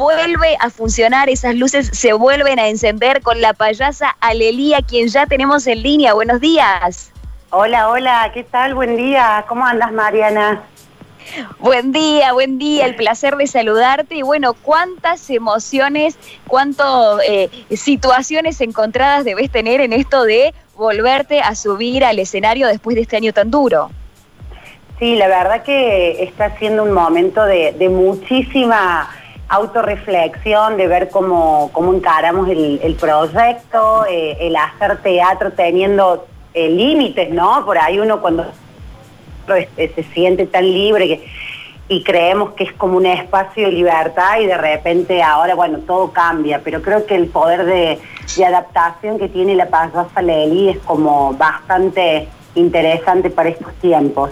vuelve a funcionar, esas luces se vuelven a encender con la payasa Alelía, quien ya tenemos en línea. Buenos días. Hola, hola, ¿qué tal? Buen día. ¿Cómo andas, Mariana? Buen día, buen día, el placer de saludarte y bueno, cuántas emociones, cuántas eh, situaciones encontradas debes tener en esto de volverte a subir al escenario después de este año tan duro. Sí, la verdad que está siendo un momento de, muchísima autorreflexión, de ver cómo, cómo encaramos el, proyecto, eh, el hacer teatro teniendo eh, límites, ¿no? Por ahí uno cuando se siente tan libre y creemos que es como un espacio de libertad y de repente ahora, bueno, todo cambia, pero creo que el poder de, adaptación que tiene la payasa Leli es como bastante interesante para estos tiempos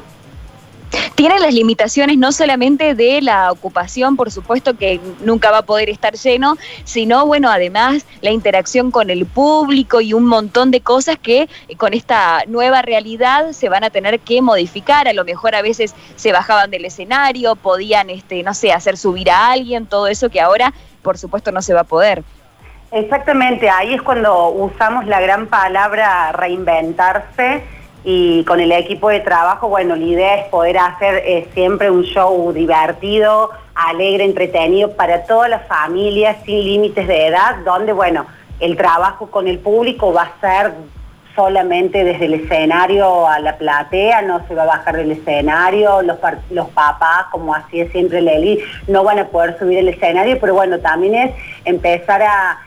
tiene las limitaciones no solamente de la ocupación, por supuesto que nunca va a poder estar lleno, sino bueno, además la interacción con el público y un montón de cosas que eh, con esta nueva realidad se van a tener que modificar. A lo mejor a veces se bajaban del escenario, podían, este, no sé, hacer subir a alguien, todo eso que ahora, por supuesto, no se va a poder. Exactamente, ahí es cuando usamos la gran palabra reinventarse y con el equipo de trabajo, bueno, la idea es poder hacer eh, siempre un show divertido, alegre, entretenido para todas las familias, sin límites de edad, donde, bueno, el trabajo con el público va a ser solamente desde el escenario a la platea, no se va a bajar del escenario, los, los papás, como hacía siempre Leli, no van a poder subir el escenario, pero bueno, también es empezar a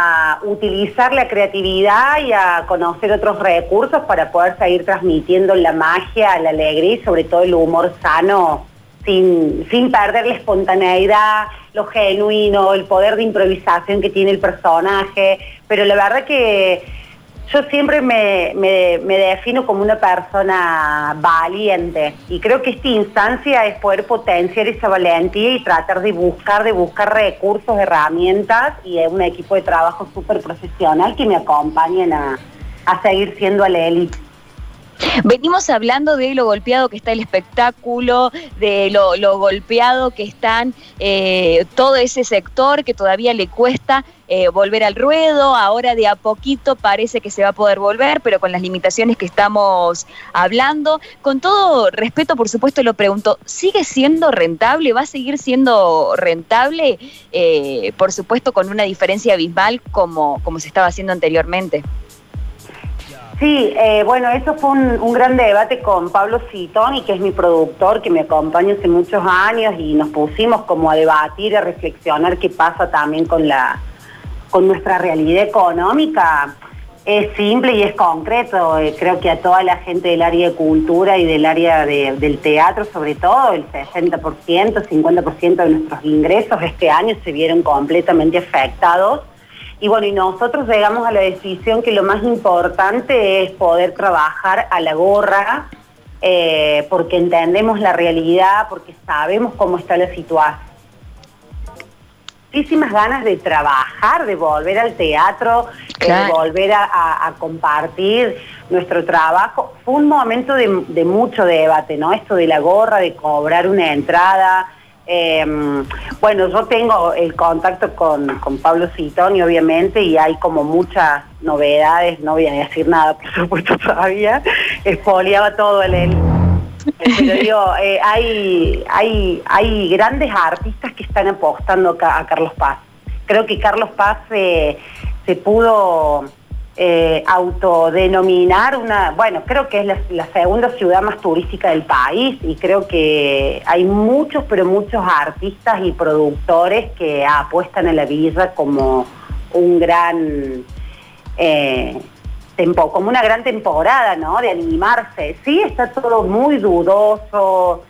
a utilizar la creatividad y a conocer otros recursos para poder seguir transmitiendo la magia, la alegría y sobre todo el humor sano sin, sin perder la espontaneidad, lo genuino, el poder de improvisación que tiene el personaje. Pero la verdad que yo siempre me, defino como una persona valiente y creo que esta instancia es poder potenciar esa valentía y tratar de buscar, de buscar recursos, herramientas y un equipo de trabajo súper profesional que me acompañen a, seguir siendo a la élite. Venimos hablando de lo golpeado que está el espectáculo, de lo, golpeado que están eh, todo ese sector que todavía le cuesta eh, volver al ruedo, ahora de a poquito parece que se va a poder volver, pero con las limitaciones que estamos hablando. Con todo respeto, por supuesto, lo pregunto, ¿sigue siendo rentable? ¿Va a seguir siendo rentable? Eh, por supuesto, con una diferencia abismal como, como se estaba haciendo anteriormente. Sí, eh, bueno, eso fue un, gran debate con Pablo Citoni, que es mi productor, que me acompaña hace muchos años, y nos pusimos como a debatir, a reflexionar qué pasa también con la con nuestra realidad económica. Es simple y es concreto. Eh, creo que a toda la gente del área de cultura y del área del teatro, sobre todo, el 60%, 50% de nuestros ingresos este año se vieron completamente afectados y bueno, y nosotros llegamos a la decisión que lo más importante es poder trabajar a la gorra, eh, porque entendemos la realidad, porque sabemos cómo está la situación. Muchísimas ganas de trabajar, de volver al teatro, de volver a, compartir nuestro trabajo. Fue un momento de, de mucho debate, ¿no? Esto de la gorra, de cobrar una entrada, Em, bueno, yo tengo el contacto con, Pablo Citoni, obviamente, y hay como muchas novedades, no voy a decir nada, por supuesto, todavía, espoliaba todo el... él. Pero digo, eh, hay, hay, hay grandes artistas que están apostando a Carlos Paz. Creo que Carlos Paz se pudo eh, autodenominar una, bueno, creo que es la, segunda ciudad más turística del país y creo que hay muchos, pero muchos artistas y productores que apuestan a la villa como un gran... Eh, como una gran temporada, ¿no? De animarse. Sí, está todo muy dudoso,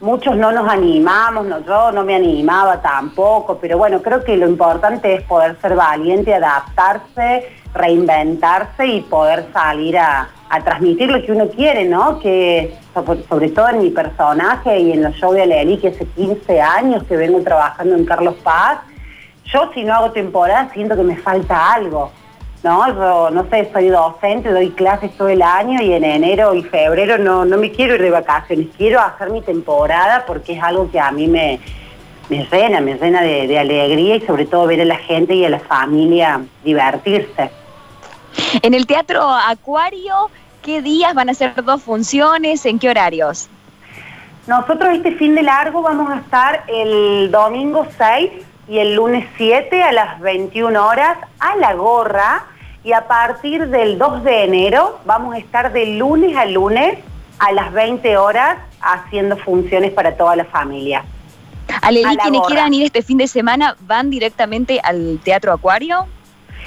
muchos no nos animamos, yo no me animaba tampoco, pero bueno, creo que lo importante es poder ser valiente, adaptarse reinventarse y poder salir a, transmitir lo que uno quiere, ¿no? Que sobre todo en mi personaje y en los shows de Leli, que hace 15 años que vengo trabajando en Carlos Paz, yo si no hago temporada siento que me falta algo. ¿no? Yo, no sé, soy docente, doy clases todo el año y en enero y febrero no, no me quiero ir de vacaciones, quiero hacer mi temporada porque es algo que a mí me, me llena, me llena de, alegría y sobre todo ver a la gente y a la familia divertirse. En el Teatro Acuario, ¿qué días van a ser dos funciones? ¿En qué horarios? Nosotros este fin de largo vamos a estar el domingo 6 y el lunes 7 a las 21 horas a la gorra y a partir del 2 de enero vamos a estar de lunes a lunes a las 20 horas haciendo funciones para toda la familia. Aleli, quienes quieran ir este fin de semana, ¿van directamente al Teatro Acuario?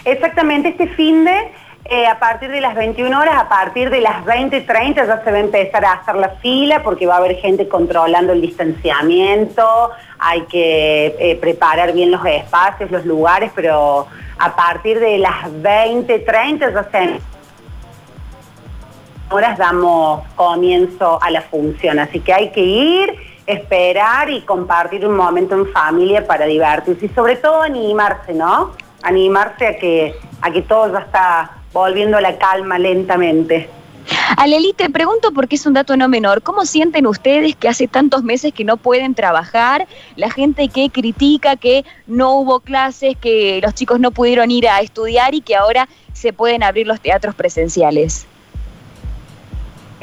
Exactamente, este fin de, eh, a partir de las 21 horas, a partir de las 20.30 ya se va a empezar a hacer la fila porque va a haber gente controlando el distanciamiento, hay que eh, preparar bien los espacios, los lugares, pero a partir de las 20.30 ya se horas damos comienzo a la función, así que hay que ir esperar y compartir un momento en familia para divertirse y sobre todo animarse, ¿no? Animarse a que, a que todo ya está volviendo a la calma lentamente. Aleli, te pregunto porque es un dato no menor. ¿Cómo sienten ustedes que hace tantos meses que no pueden trabajar? La gente que critica que no hubo clases, que los chicos no pudieron ir a estudiar y que ahora se pueden abrir los teatros presenciales.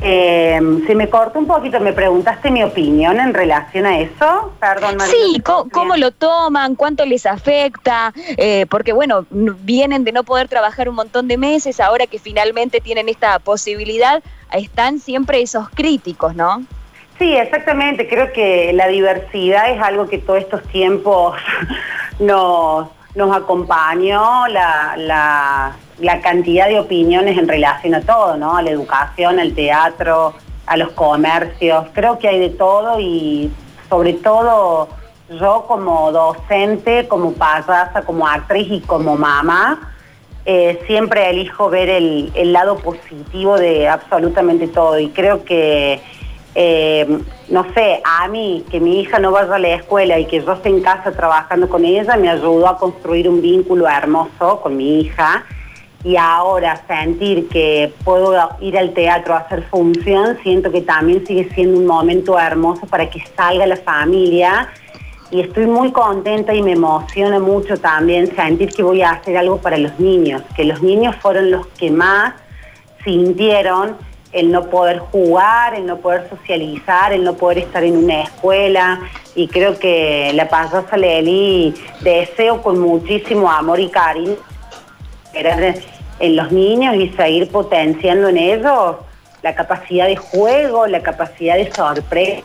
Eh, se me cortó un poquito, me preguntaste mi opinión en relación a eso. Perdón, María. Sí, ¿cómo, lo toman? ¿Cuánto les afecta? Eh, porque, bueno, vienen de no poder trabajar un montón de meses, ahora que finalmente tienen esta posibilidad, están siempre esos críticos, ¿no? Sí, exactamente. Creo que la diversidad es algo que todos estos tiempos nos, nos acompañó, la, la la cantidad de opiniones en relación a todo, ¿no? A la educación, al teatro, a los comercios. Creo que hay de todo y sobre todo yo como docente, como payasa, como actriz y como mamá, eh, siempre elijo ver el, lado positivo de absolutamente todo y creo que, eh, no sé, a mí, que mi hija no vaya a la escuela y que yo esté en casa trabajando con ella, me ayudó a construir un vínculo hermoso con mi hija y ahora sentir que puedo ir al teatro a hacer función, siento que también sigue siendo un momento hermoso para que salga la familia. Y estoy muy contenta y me emociona mucho también sentir que voy a hacer algo para los niños, que los niños fueron los que más sintieron el no poder jugar, el no poder socializar, el no poder estar en una escuela. Y creo que la payasa Leli deseo con muchísimo amor y cariño en los niños y seguir potenciando en ellos la capacidad de juego, la capacidad de sorpresa,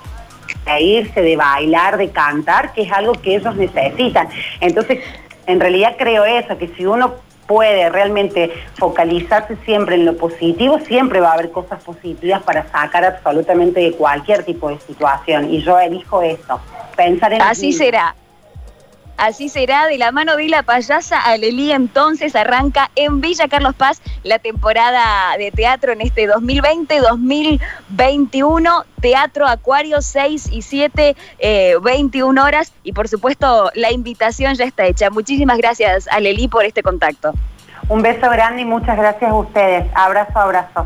de irse, de bailar, de cantar, que es algo que ellos necesitan. Entonces, en realidad creo eso, que si uno puede realmente focalizarse siempre en lo positivo, siempre va a haber cosas positivas para sacar absolutamente de cualquier tipo de situación. Y yo elijo eso, pensar en... Así será. Así será, de la mano de la payasa Alelí entonces arranca en Villa Carlos Paz la temporada de teatro en este 2020-2021, Teatro Acuario 6 y 7, 21 eh, horas y por supuesto la invitación ya está hecha. Muchísimas gracias Alelí por este contacto. Un beso grande y muchas gracias a ustedes. Abrazo, abrazo.